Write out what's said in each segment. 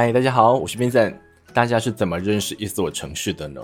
嗨，大家好，我是 Vincent。大家是怎么认识一所城市的呢？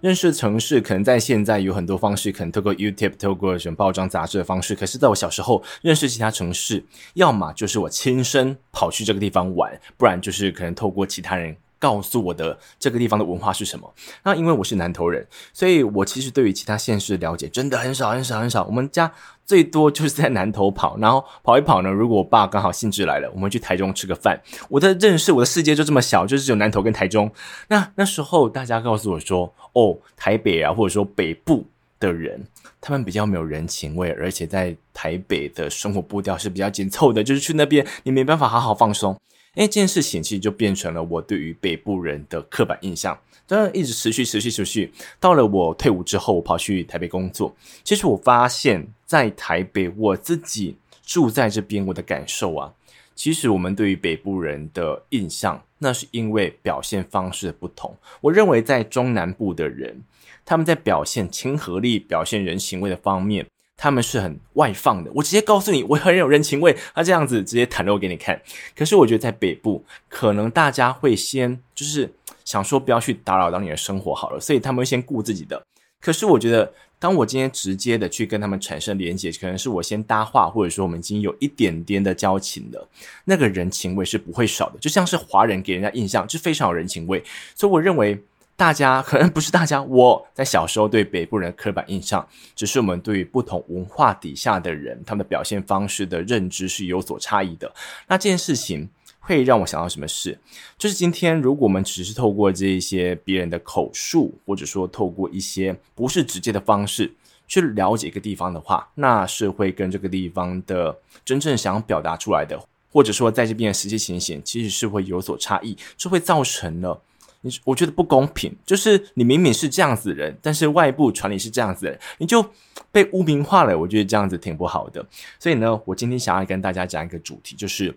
认识城市可能在现在有很多方式，可能透过 YouTube、透过什么报章杂志的方式。可是在我小时候认识其他城市，要么就是我亲身跑去这个地方玩，不然就是可能透过其他人。告诉我的这个地方的文化是什么？那因为我是南投人，所以我其实对于其他县市的了解真的很少很少很少。我们家最多就是在南投跑，然后跑一跑呢。如果我爸刚好兴致来了，我们去台中吃个饭。我的认识，我的世界就这么小，就是只有南投跟台中。那那时候大家告诉我说，哦，台北啊，或者说北部的人，他们比较没有人情味，而且在台北的生活步调是比较紧凑的，就是去那边你没办法好好放松。诶，这件事情其实就变成了我对于北部人的刻板印象，当然一直持续、持续、持续。到了我退伍之后，我跑去台北工作。其实我发现，在台北，我自己住在这边，我的感受啊，其实我们对于北部人的印象，那是因为表现方式的不同。我认为在中南部的人，他们在表现亲和力、表现人情味的方面。他们是很外放的，我直接告诉你，我很有人情味，他这样子直接袒露给你看。可是我觉得在北部，可能大家会先就是想说不要去打扰到你的生活好了，所以他们会先顾自己的。可是我觉得，当我今天直接的去跟他们产生连接，可能是我先搭话，或者说我们已经有一点点的交情了，那个人情味是不会少的。就像是华人给人家印象就非常有人情味，所以我认为。大家可能不是大家，我在小时候对北部人刻板印象，只是我们对于不同文化底下的人，他们的表现方式的认知是有所差异的。那这件事情会让我想到什么事？就是今天如果我们只是透过这一些别人的口述，或者说透过一些不是直接的方式去了解一个地方的话，那是会跟这个地方的真正想表达出来的，或者说在这边的实际情形，其实是会有所差异，这会造成了。你我觉得不公平，就是你明明是这样子的人，但是外部传你是这样子的人，你就被污名化了。我觉得这样子挺不好的。所以呢，我今天想要跟大家讲一个主题，就是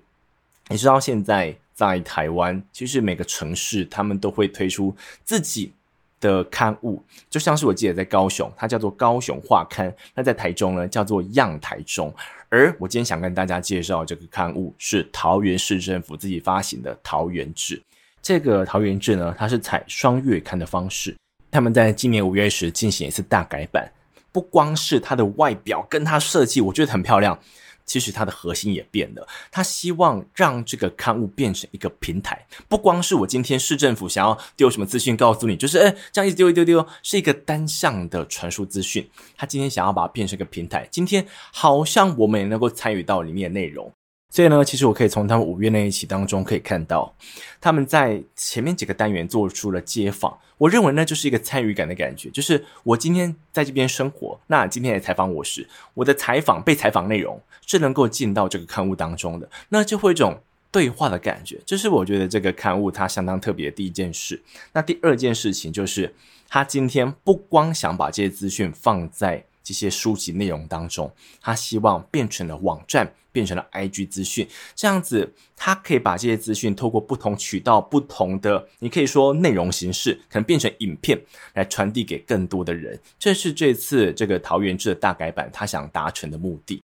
你知道现在在台湾，其实每个城市他们都会推出自己的刊物，就像是我记得在高雄，它叫做高雄画刊；那在台中呢，叫做样台中。而我今天想跟大家介绍这个刊物，是桃园市政府自己发行的《桃园志》。这个桃园志呢，它是采双月刊的方式。他们在今年五月时进行一次大改版，不光是它的外表跟它设计，我觉得很漂亮。其实它的核心也变了，他希望让这个刊物变成一个平台，不光是我今天市政府想要丢什么资讯告诉你，就是哎这样一直丢一丢丢，是一个单向的传输资讯。他今天想要把它变成一个平台，今天好像我们也能够参与到里面的内容。所以呢，其实我可以从他们五月那一期当中可以看到，他们在前面几个单元做出了街访。我认为那就是一个参与感的感觉，就是我今天在这边生活，那今天来采访我时，我的采访被采访内容是能够进到这个刊物当中的，那就会一种对话的感觉。这是我觉得这个刊物它相当特别的第一件事。那第二件事情就是，他今天不光想把这些资讯放在。这些书籍内容当中，他希望变成了网站，变成了 IG 资讯，这样子，他可以把这些资讯透过不同渠道、不同的，你可以说内容形式，可能变成影片来传递给更多的人。这是这次这个桃园志的大改版，他想达成的目的。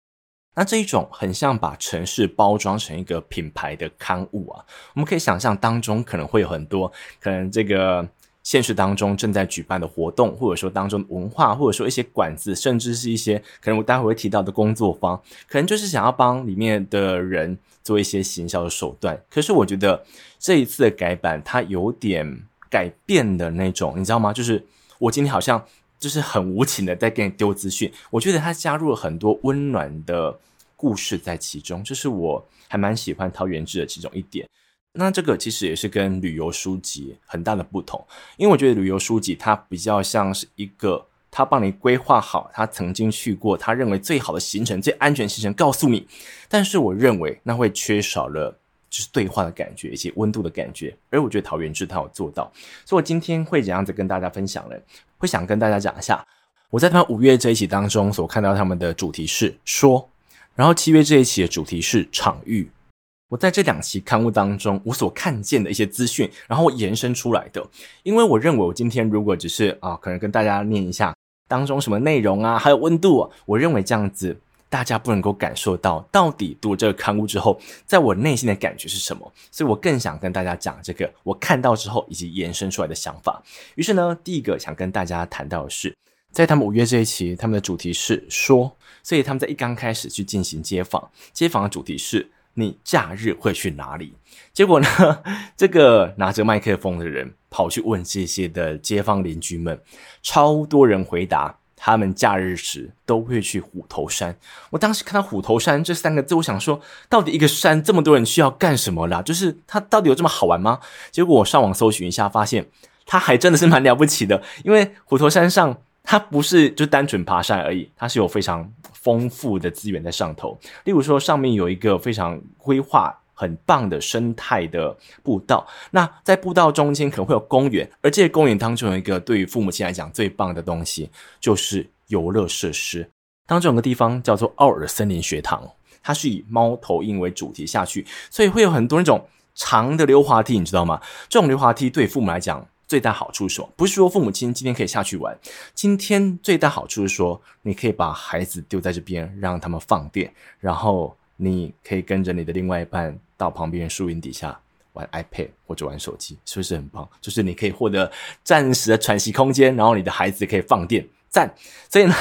那这一种很像把城市包装成一个品牌的刊物啊，我们可以想象当中可能会有很多，可能这个。现实当中正在举办的活动，或者说当中的文化，或者说一些馆子，甚至是一些可能我待会会提到的工作坊，可能就是想要帮里面的人做一些行销的手段。可是我觉得这一次的改版，它有点改变的那种，你知道吗？就是我今天好像就是很无情的在给你丢资讯，我觉得它加入了很多温暖的故事在其中，这是我还蛮喜欢桃源志的其中一点。那这个其实也是跟旅游书籍很大的不同，因为我觉得旅游书籍它比较像是一个，它帮你规划好他曾经去过，他认为最好的行程、最安全行程告诉你，但是我认为那会缺少了就是对话的感觉以及温度的感觉，而我觉得桃园志它有做到，所以我今天会怎样子跟大家分享呢？会想跟大家讲一下，我在他们五月这一期当中所看到他们的主题是说，然后七月这一期的主题是场域。我在这两期刊物当中，我所看见的一些资讯，然后延伸出来的。因为我认为，我今天如果只是啊，可能跟大家念一下当中什么内容啊，还有温度啊，我认为这样子大家不能够感受到到底读这个刊物之后，在我内心的感觉是什么，所以我更想跟大家讲这个我看到之后以及延伸出来的想法。于是呢，第一个想跟大家谈到的是，在他们五月这一期，他们的主题是说，所以他们在一刚开始去进行街访，街访的主题是。你假日会去哪里？结果呢？这个拿着麦克风的人跑去问这些的街坊邻居们，超多人回答，他们假日时都会去虎头山。我当时看到虎头山这三个字，我想说，到底一个山这么多人需要干什么啦？就是它到底有这么好玩吗？结果我上网搜寻一下，发现它还真的是蛮了不起的，因为虎头山上。它不是就单纯爬山而已，它是有非常丰富的资源在上头。例如说，上面有一个非常规划很棒的生态的步道，那在步道中间可能会有公园，而这些公园当中有一个对于父母亲来讲最棒的东西，就是游乐设施。当中有个地方叫做奥尔森林学堂，它是以猫头鹰为主题下去，所以会有很多那种长的溜滑梯，你知道吗？这种溜滑梯对父母来讲。最大好处是什么？不是说父母亲今天可以下去玩，今天最大好处是说，你可以把孩子丢在这边，让他们放电，然后你可以跟着你的另外一半到旁边树荫底下玩 iPad 或者玩手机，是不是很棒？就是你可以获得暂时的喘息空间，然后你的孩子可以放电，赞！所以呢，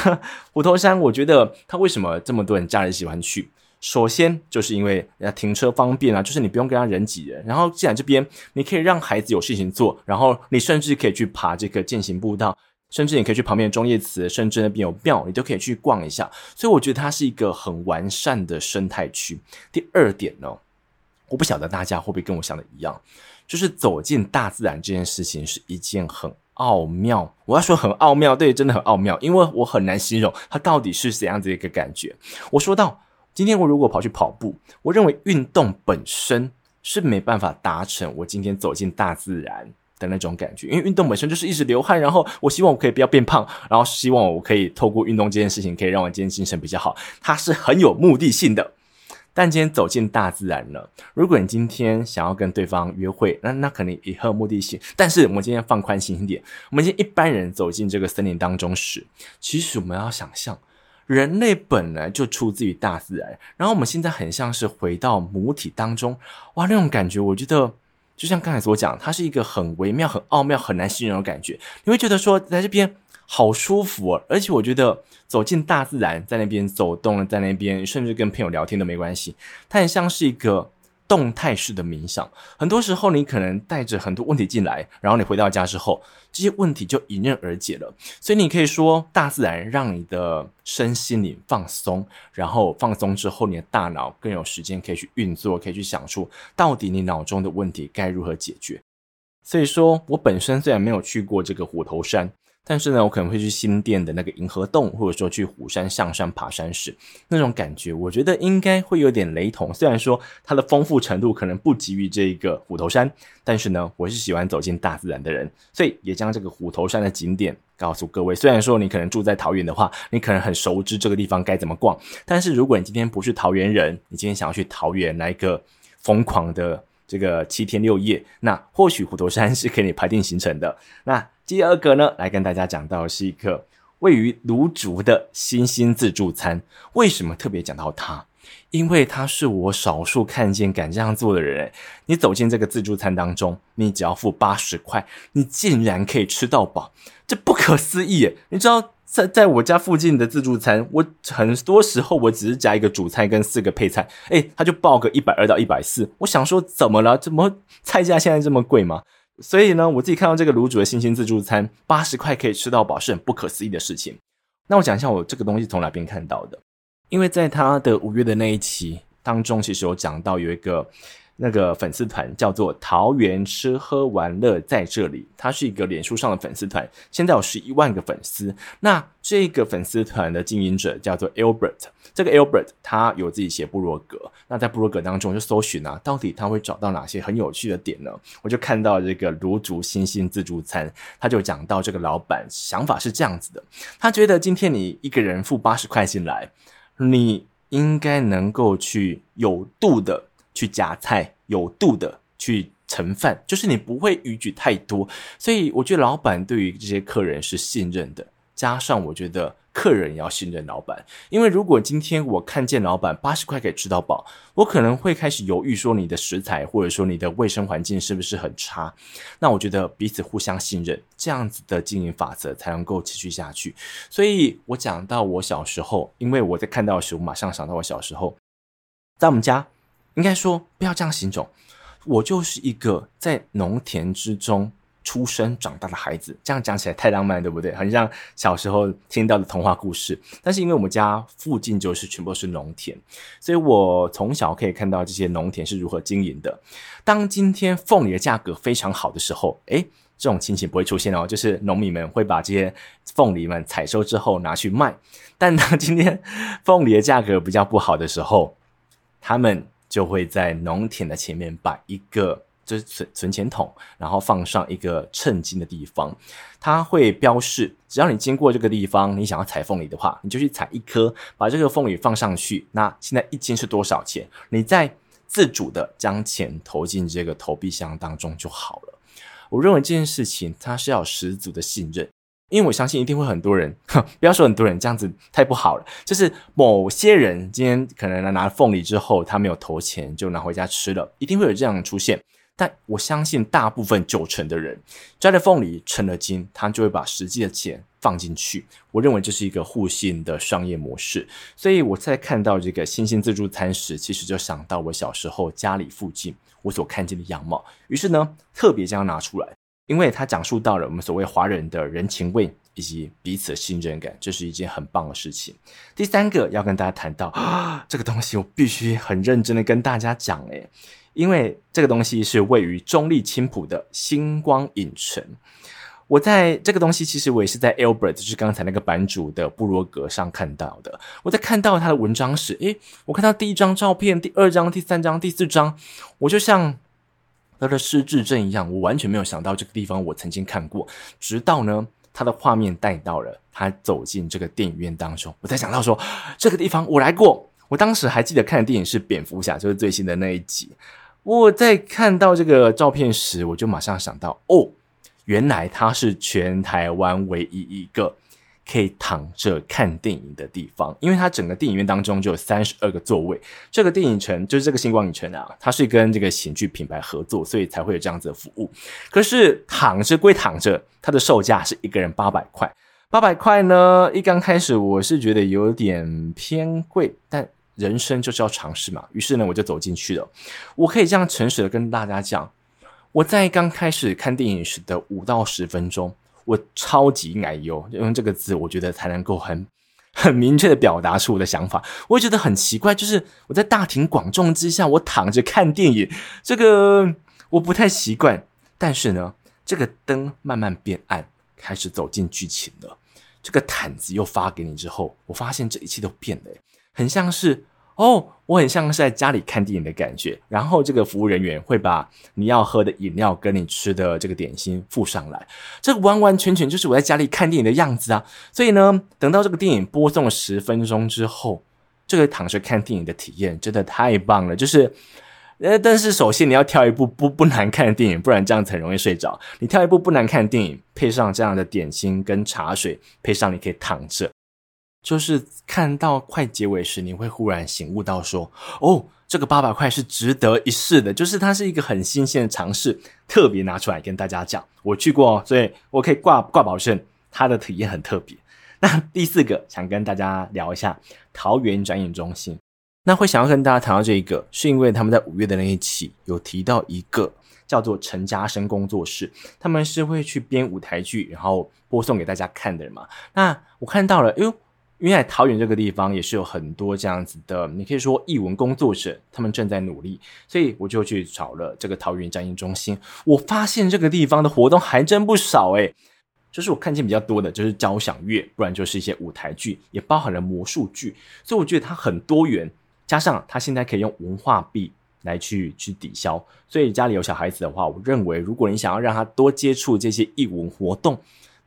虎头山，我觉得他为什么这么多人家人喜欢去？首先就是因为要停车方便啊，就是你不用跟他人挤人。然后既然这边你可以让孩子有事情做，然后你甚至可以去爬这个健行步道，甚至你可以去旁边的忠叶祠，甚至那边有庙，你都可以去逛一下。所以我觉得它是一个很完善的生态区。第二点呢，我不晓得大家会不会跟我想的一样，就是走进大自然这件事情是一件很奥妙。我要说很奥妙，对，真的很奥妙，因为我很难形容它到底是怎样子一个感觉。我说到。今天我如果跑去跑步，我认为运动本身是没办法达成我今天走进大自然的那种感觉，因为运动本身就是一直流汗，然后我希望我可以不要变胖，然后希望我可以透过运动这件事情可以让我今天精神比较好，它是很有目的性的。但今天走进大自然了，如果你今天想要跟对方约会，那那肯定也很有目的性。但是我们今天放宽心一点，我们今天一般人走进这个森林当中时，其实我们要想象。人类本来就出自于大自然，然后我们现在很像是回到母体当中，哇，那种感觉，我觉得就像刚才所讲，它是一个很微妙、很奥妙、很难形容的感觉。你会觉得说，在这边好舒服哦，而且我觉得走进大自然，在那边走动，在那边甚至跟朋友聊天都没关系，它很像是一个。动态式的冥想，很多时候你可能带着很多问题进来，然后你回到家之后，这些问题就迎刃而解了。所以你可以说，大自然让你的身心灵放松，然后放松之后，你的大脑更有时间可以去运作，可以去想出到底你脑中的问题该如何解决。所以说我本身虽然没有去过这个虎头山。但是呢，我可能会去新店的那个银河洞，或者说去虎山上山爬山时，那种感觉，我觉得应该会有点雷同。虽然说它的丰富程度可能不及于这个虎头山，但是呢，我是喜欢走进大自然的人，所以也将这个虎头山的景点告诉各位。虽然说你可能住在桃园的话，你可能很熟知这个地方该怎么逛，但是如果你今天不是桃园人，你今天想要去桃园来一个疯狂的这个七天六夜，那或许虎头山是可以排定行程的。那第二个呢，来跟大家讲到是一个位于芦竹的新兴自助餐。为什么特别讲到它？因为它是我少数看见敢这样做的人。你走进这个自助餐当中，你只要付八十块，你竟然可以吃到饱，这不可思议！你知道，在在我家附近的自助餐，我很多时候我只是加一个主菜跟四个配菜，诶，他就报个一百二到一百四。我想说，怎么了？怎么菜价现在这么贵吗？所以呢，我自己看到这个卤煮的新兴自助餐，八十块可以吃到饱，是很不可思议的事情。那我讲一下我这个东西从哪边看到的，因为在他的五月的那一期当中，其实有讲到有一个。那个粉丝团叫做“桃园吃喝玩乐在这里”，它是一个脸书上的粉丝团，现在有十一万个粉丝。那这个粉丝团的经营者叫做 Albert，这个 Albert 他有自己写部落格。那在部落格当中就搜寻啊，到底他会找到哪些很有趣的点呢？我就看到这个芦竹星星自助餐，他就讲到这个老板想法是这样子的，他觉得今天你一个人付八十块进来，你应该能够去有度的。去夹菜，有度的去盛饭，就是你不会逾矩太多，所以我觉得老板对于这些客人是信任的。加上我觉得客人要信任老板，因为如果今天我看见老板八十块可以吃到饱，我可能会开始犹豫说你的食材或者说你的卫生环境是不是很差。那我觉得彼此互相信任，这样子的经营法则才能够持续下去。所以我讲到我小时候，因为我在看到的时候，我马上想到我小时候，在我们家，应该说不要这样形容，我就是一个在农田之中。出生长大的孩子，这样讲起来太浪漫，对不对？很像小时候听到的童话故事。但是因为我们家附近就是全部是农田，所以我从小可以看到这些农田是如何经营的。当今天凤梨的价格非常好的时候，诶，这种情形不会出现哦，就是农民们会把这些凤梨们采收之后拿去卖。但当今天凤梨的价格比较不好的时候，他们就会在农田的前面摆一个。就是存存钱桶，然后放上一个称金的地方，它会标示，只要你经过这个地方，你想要采凤梨的话，你就去采一颗，把这个凤梨放上去。那现在一斤是多少钱？你再自主的将钱投进这个投币箱当中就好了。我认为这件事情它是要十足的信任，因为我相信一定会很多人，哼，不要说很多人这样子太不好了，就是某些人今天可能拿了凤梨之后，他没有投钱就拿回家吃了，一定会有这样的出现。但我相信大部分九成的人摘了凤梨成了金，他就会把实际的钱放进去。我认为这是一个互信的商业模式。所以我在看到这个新兴自助餐时，其实就想到我小时候家里附近我所看见的样貌。于是呢，特别将它拿出来，因为它讲述到了我们所谓华人的人情味以及彼此的信任感，这是一件很棒的事情。第三个要跟大家谈到啊，这个东西我必须很认真的跟大家讲，诶。因为这个东西是位于中立青浦的星光影城，我在这个东西其实我也是在 Albert，就是刚才那个版主的部落格上看到的。我在看到他的文章时，诶，我看到第一张照片、第二张、第三张、第四张，我就像他的失智症一样，我完全没有想到这个地方我曾经看过。直到呢，他的画面带到了他走进这个电影院当中，我才想到说这个地方我来过。我当时还记得看的电影是蝙蝠侠，就是最新的那一集。我在看到这个照片时，我就马上想到，哦，原来他是全台湾唯一一个可以躺着看电影的地方，因为它整个电影院当中就有三十二个座位。这个电影城就是这个星光影城啊，它是跟这个喜剧品牌合作，所以才会有这样子的服务。可是躺着归躺着，它的售价是一个人八百块，八百块呢，一刚开始我是觉得有点偏贵，但。人生就是要尝试嘛，于是呢，我就走进去了。我可以这样诚实的跟大家讲，我在刚开始看电影时的五到十分钟，我超级奶油，用这个字，我觉得才能够很很明确的表达出我的想法。我觉得很奇怪，就是我在大庭广众之下，我躺着看电影，这个我不太习惯。但是呢，这个灯慢慢变暗，开始走进剧情了。这个毯子又发给你之后，我发现这一切都变了。很像是哦，我很像是在家里看电影的感觉。然后这个服务人员会把你要喝的饮料跟你吃的这个点心附上来，这完完全全就是我在家里看电影的样子啊！所以呢，等到这个电影播送了十分钟之后，这个躺着看电影的体验真的太棒了。就是，呃，但是首先你要挑一部不不难看的电影，不然这样子很容易睡着。你挑一部不难看的电影，配上这样的点心跟茶水，配上你可以躺着。就是看到快结尾时，你会忽然醒悟到说：“哦，这个八百块是值得一试的。”就是它是一个很新鲜的尝试，特别拿出来跟大家讲。我去过，所以我可以挂挂保证，它的体验很特别。那第四个想跟大家聊一下桃园展演中心。那会想要跟大家谈到这一个，是因为他们在五月的那一期有提到一个叫做陈嘉生工作室，他们是会去编舞台剧，然后播送给大家看的人嘛。那我看到了，哎呦。因为在桃园这个地方也是有很多这样子的，你可以说艺文工作者，他们正在努力，所以我就去找了这个桃园展演中心。我发现这个地方的活动还真不少诶，就是我看见比较多的就是交响乐，不然就是一些舞台剧，也包含了魔术剧，所以我觉得它很多元。加上它现在可以用文化币来去去抵消，所以家里有小孩子的话，我认为如果你想要让他多接触这些艺文活动，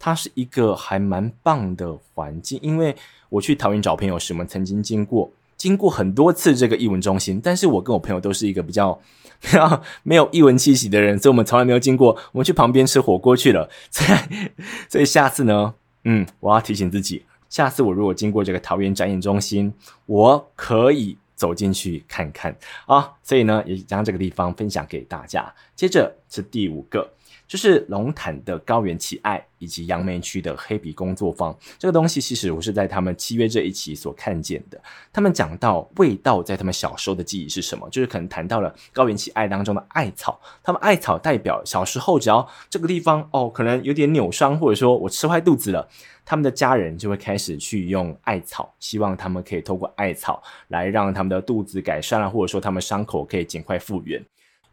它是一个还蛮棒的环境，因为我去桃园找朋友时，我们曾经经过经过很多次这个艺文中心，但是我跟我朋友都是一个比较比 较没有艺文气息的人，所以我们从来没有经过。我们去旁边吃火锅去了，所 以所以下次呢，嗯，我要提醒自己，下次我如果经过这个桃园展演中心，我可以走进去看看啊。所以呢，也将这个地方分享给大家。接着是第五个。就是龙潭的高原奇爱以及杨梅区的黑皮工作坊，这个东西其实我是在他们七月这一期所看见的。他们讲到味道在他们小时候的记忆是什么，就是可能谈到了高原奇爱当中的艾草，他们艾草代表小时候只要这个地方哦，可能有点扭伤，或者说我吃坏肚子了，他们的家人就会开始去用艾草，希望他们可以透过艾草来让他们的肚子改善了，或者说他们伤口可以尽快复原。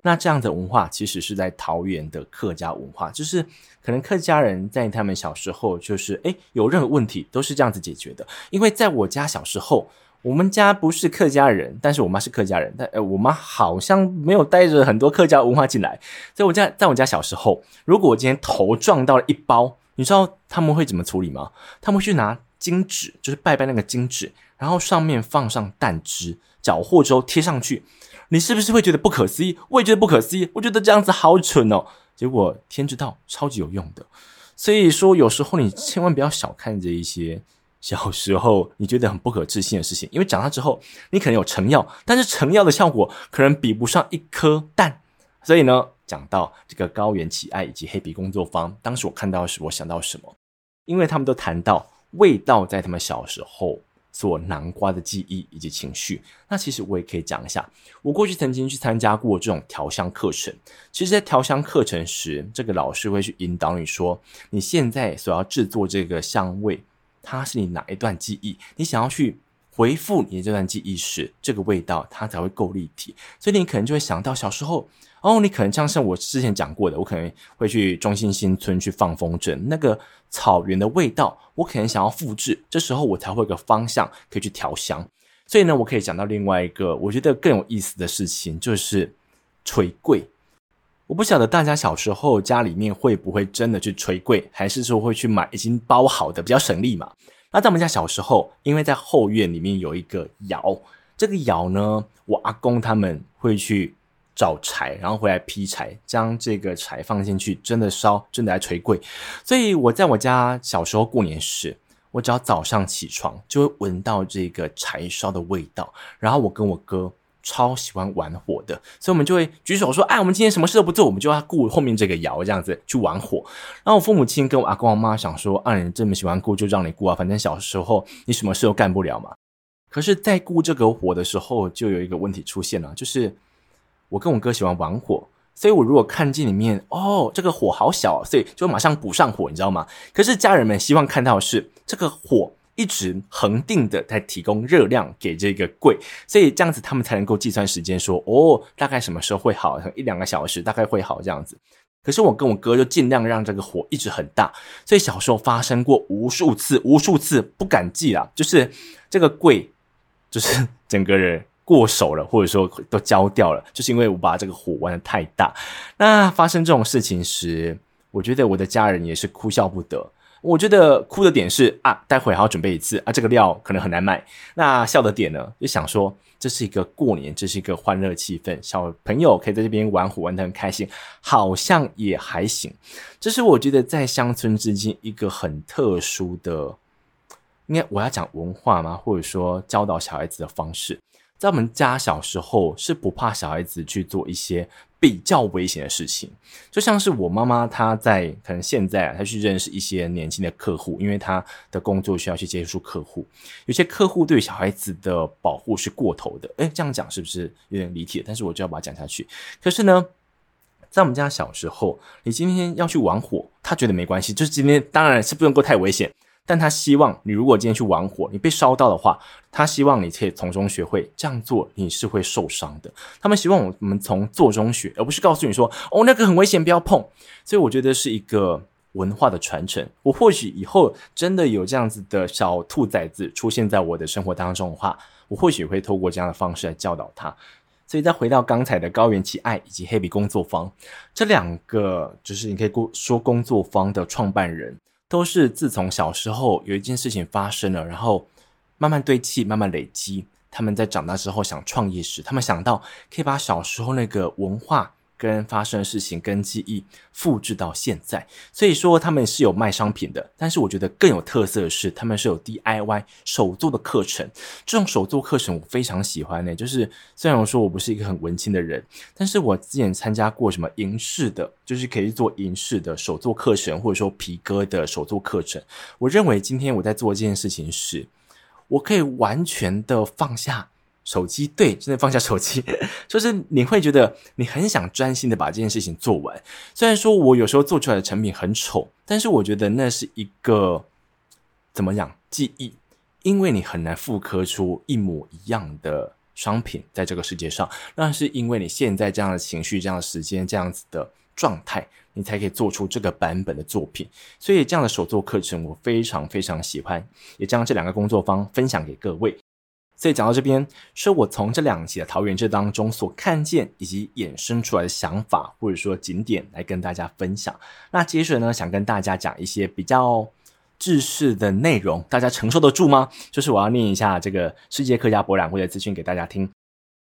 那这样的文化其实是在桃园的客家文化，就是可能客家人在他们小时候，就是诶有任何问题都是这样子解决的。因为在我家小时候，我们家不是客家人，但是我妈是客家人，但呃我妈好像没有带着很多客家文化进来。在我家，在我家小时候，如果我今天头撞到了一包，你知道他们会怎么处理吗？他们会去拿金纸，就是拜拜那个金纸，然后上面放上蛋汁，搅和之后贴上去。你是不是会觉得不可思议？我也觉得不可思议。我觉得这样子好蠢哦。结果天知道，超级有用的。所以说，有时候你千万不要小看这一些小时候你觉得很不可置信的事情，因为长大之后你可能有成药，但是成药的效果可能比不上一颗蛋。所以呢，讲到这个高原奇爱以及黑皮工作坊，当时我看到的时，我想到什么？因为他们都谈到味道在他们小时候。所南瓜的记忆以及情绪，那其实我也可以讲一下。我过去曾经去参加过这种调香课程。其实，在调香课程时，这个老师会去引导你说，你现在所要制作这个香味，它是你哪一段记忆？你想要去回复你的这段记忆时，这个味道它才会够立体。所以你可能就会想到小时候。哦，你可能像是我之前讲过的，我可能会去中心新村去放风筝，那个草原的味道，我可能想要复制，这时候我才会有个方向可以去调香。所以呢，我可以讲到另外一个我觉得更有意思的事情，就是捶柜。我不晓得大家小时候家里面会不会真的去捶柜，还是说会去买已经包好的，比较省力嘛。那在我们家小时候，因为在后院里面有一个窑，这个窑呢，我阿公他们会去。找柴，然后回来劈柴，将这个柴放进去，真的烧，真的来捶柜。所以我在我家小时候过年时，我只要早上起床，就会闻到这个柴烧的味道。然后我跟我哥超喜欢玩火的，所以我们就会举手说：“哎，我们今天什么事都不做，我们就要顾后面这个窑，这样子去玩火。”然后我父母亲跟我阿公阿妈想说：“啊，你这么喜欢顾，就让你顾啊，反正小时候你什么事都干不了嘛。”可是，在顾这个火的时候，就有一个问题出现了，就是。我跟我哥喜欢玩火，所以我如果看见里面哦，这个火好小，所以就马上补上火，你知道吗？可是家人们希望看到的是这个火一直恒定的在提供热量给这个柜，所以这样子他们才能够计算时间说，说哦，大概什么时候会好，一两个小时大概会好这样子。可是我跟我哥就尽量让这个火一直很大，所以小时候发生过无数次、无数次不敢记啦，就是这个柜，就是 整个人。过手了，或者说都焦掉了，就是因为我把这个火玩得太大。那发生这种事情时，我觉得我的家人也是哭笑不得。我觉得哭的点是啊，待会还要准备一次啊，这个料可能很难买。那笑的点呢，就想说这是一个过年，这是一个欢乐气氛，小朋友可以在这边玩火玩得很开心，好像也还行。这是我觉得在乡村之间一个很特殊的，应该我要讲文化吗？或者说教导小孩子的方式。在我们家小时候是不怕小孩子去做一些比较危险的事情，就像是我妈妈她在可能现在啊，她去认识一些年轻的客户，因为她的工作需要去接触客户，有些客户对小孩子的保护是过头的。诶，这样讲是不是有点离题？但是我就要把它讲下去。可是呢，在我们家小时候，你今天要去玩火，他觉得没关系，就是今天当然是不能够太危险。但他希望你如果今天去玩火，你被烧到的话，他希望你可以从中学会这样做，你是会受伤的。他们希望我们从做中学，而不是告诉你说哦，那个很危险，不要碰。所以我觉得是一个文化的传承。我或许以后真的有这样子的小兔崽子出现在我的生活当中的话，我或许会透过这样的方式来教导他。所以再回到刚才的高原奇爱以及黑皮工作坊这两个，就是你可以说工作坊的创办人。都是自从小时候有一件事情发生了，然后慢慢堆砌、慢慢累积。他们在长大之后想创业时，他们想到可以把小时候那个文化跟发生的事情跟记忆复制到现在，所以说他们是有卖商品的，但是我觉得更有特色的是他们是有 DIY 手作的课程。这种手作课程我非常喜欢呢，就是虽然我说我不是一个很文青的人，但是我之前参加过什么银饰的，就是可以做银饰的手作课程，或者说皮革的手作课程。我认为今天我在做这件事情时，我可以完全的放下。手机，对，真的放下手机，就是你会觉得你很想专心的把这件事情做完。虽然说我有时候做出来的成品很丑，但是我觉得那是一个怎么讲记忆，因为你很难复刻出一模一样的商品在这个世界上。那是因为你现在这样的情绪、这样的时间、这样子的状态，你才可以做出这个版本的作品。所以这样的手作课程我非常非常喜欢，也将这两个工作坊分享给各位。所以讲到这边，是我从这两期的桃园志当中所看见以及衍生出来的想法，或者说景点来跟大家分享。那接着呢，想跟大家讲一些比较制式的内容，大家承受得住吗？就是我要念一下这个世界客家博览会的资讯给大家听。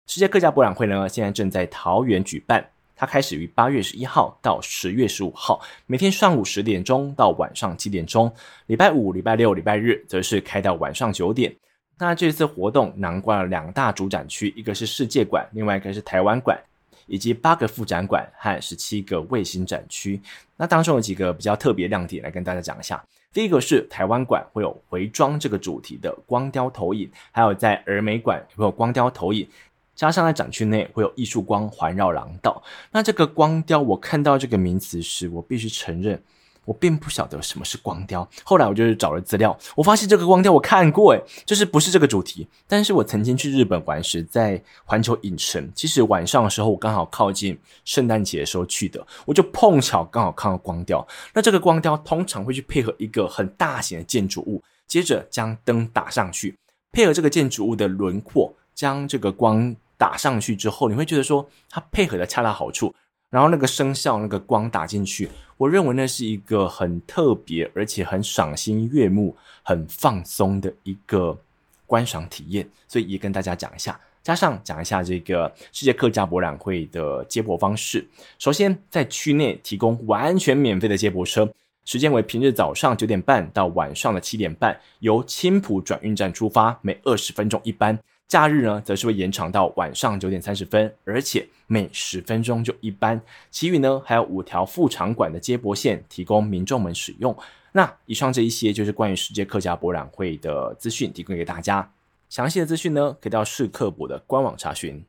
世界客家博览会呢，现在正在桃园举办，它开始于八月十一号到十月十五号，每天上午十点钟到晚上七点钟，礼拜五、礼拜六、礼拜日则是开到晚上九点。那这次活动囊括了两大主展区，一个是世界馆，另外一个是台湾馆，以及八个副展馆和十七个卫星展区。那当中有几个比较特别亮点来跟大家讲一下。第一个是台湾馆会有回装这个主题的光雕投影，还有在儿美馆会有光雕投影，加上在展区内会有艺术光环绕廊道。那这个光雕，我看到这个名词时，我必须承认。我并不晓得什么是光雕，后来我就是找了资料，我发现这个光雕我看过，诶，就是不是这个主题。但是我曾经去日本玩时，在环球影城，其实晚上的时候我刚好靠近圣诞节的时候去的，我就碰巧刚好看到光雕。那这个光雕通常会去配合一个很大型的建筑物，接着将灯打上去，配合这个建筑物的轮廓，将这个光打上去之后，你会觉得说它配合的恰到好处。然后那个声效，那个光打进去，我认为那是一个很特别，而且很赏心悦目、很放松的一个观赏体验。所以也跟大家讲一下，加上讲一下这个世界客家博览会的接驳方式。首先，在区内提供完全免费的接驳车，时间为平日早上九点半到晚上的七点半，由青埔转运站出发，每二十分钟一班。假日呢，则是会延长到晚上九点三十分，而且每十分钟就一班。其余呢，还有五条副场馆的接驳线提供民众们使用。那以上这一些就是关于世界客家博览会的资讯，提供给大家。详细的资讯呢，可以到市客博的官网查询。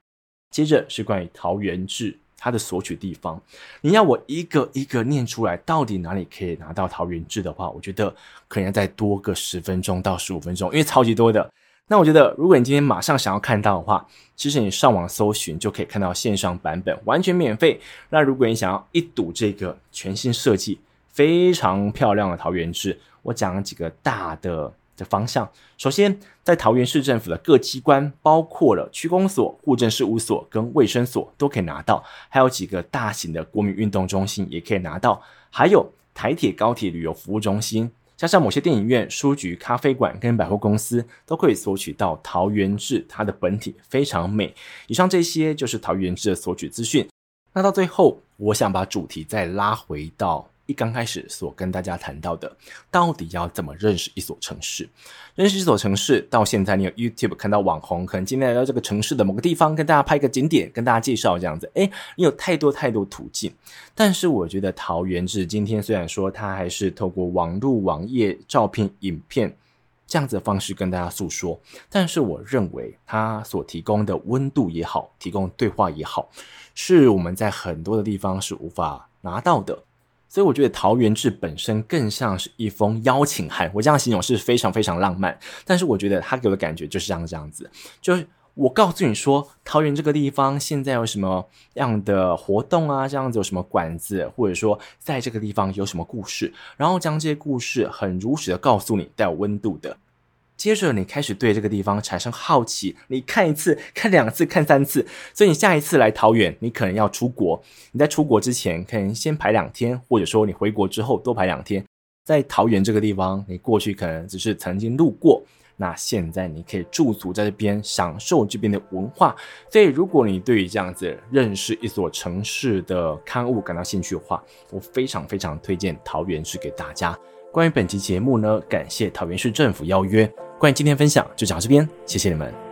接着是关于桃园志它的索取地方，你要我一个一个念出来，到底哪里可以拿到桃园志的话，我觉得可能要再多个十分钟到十五分钟，因为超级多的。那我觉得，如果你今天马上想要看到的话，其实你上网搜寻就可以看到线上版本，完全免费。那如果你想要一睹这个全新设计、非常漂亮的桃园志，我讲几个大的的方向。首先，在桃园市政府的各机关，包括了区公所、户政事务所跟卫生所，都可以拿到；还有几个大型的国民运动中心也可以拿到，还有台铁高铁旅游服务中心。加上某些电影院、书局、咖啡馆跟百货公司都可以索取到桃源志，它的本体非常美。以上这些就是桃源志的索取资讯。那到最后，我想把主题再拉回到。一刚开始所跟大家谈到的，到底要怎么认识一所城市？认识一所城市，到现在你有 YouTube 看到网红，可能今天来到这个城市的某个地方，跟大家拍个景点，跟大家介绍这样子。诶，你有太多太多途径。但是我觉得桃园志今天虽然说它还是透过网络、网页、照片、影片这样子的方式跟大家诉说，但是我认为它所提供的温度也好，提供对话也好，是我们在很多的地方是无法拿到的。所以我觉得桃源志本身更像是一封邀请函，我这样形容是非常非常浪漫。但是我觉得他给我的感觉就是这样这样子，就是我告诉你说，桃源这个地方现在有什么样的活动啊，这样子有什么馆子，或者说在这个地方有什么故事，然后将这些故事很如实的告诉你，带有温度的。接着你开始对这个地方产生好奇你看一次 看两次看三次所以你下一次来桃园你可能要出国。你在出国之前可能先排两天或者说你回国之后多排两天。在桃园这个地方你过去可能只是曾经路过那现在你可以驻足在这边享受这边的文化。所以如果你对于这样子认识一所城市的刊物感到兴趣的话我非常非常推荐桃园去给大家。关于本期节目呢感谢桃园市政府邀约。关于今天分享就讲到这边谢谢你们。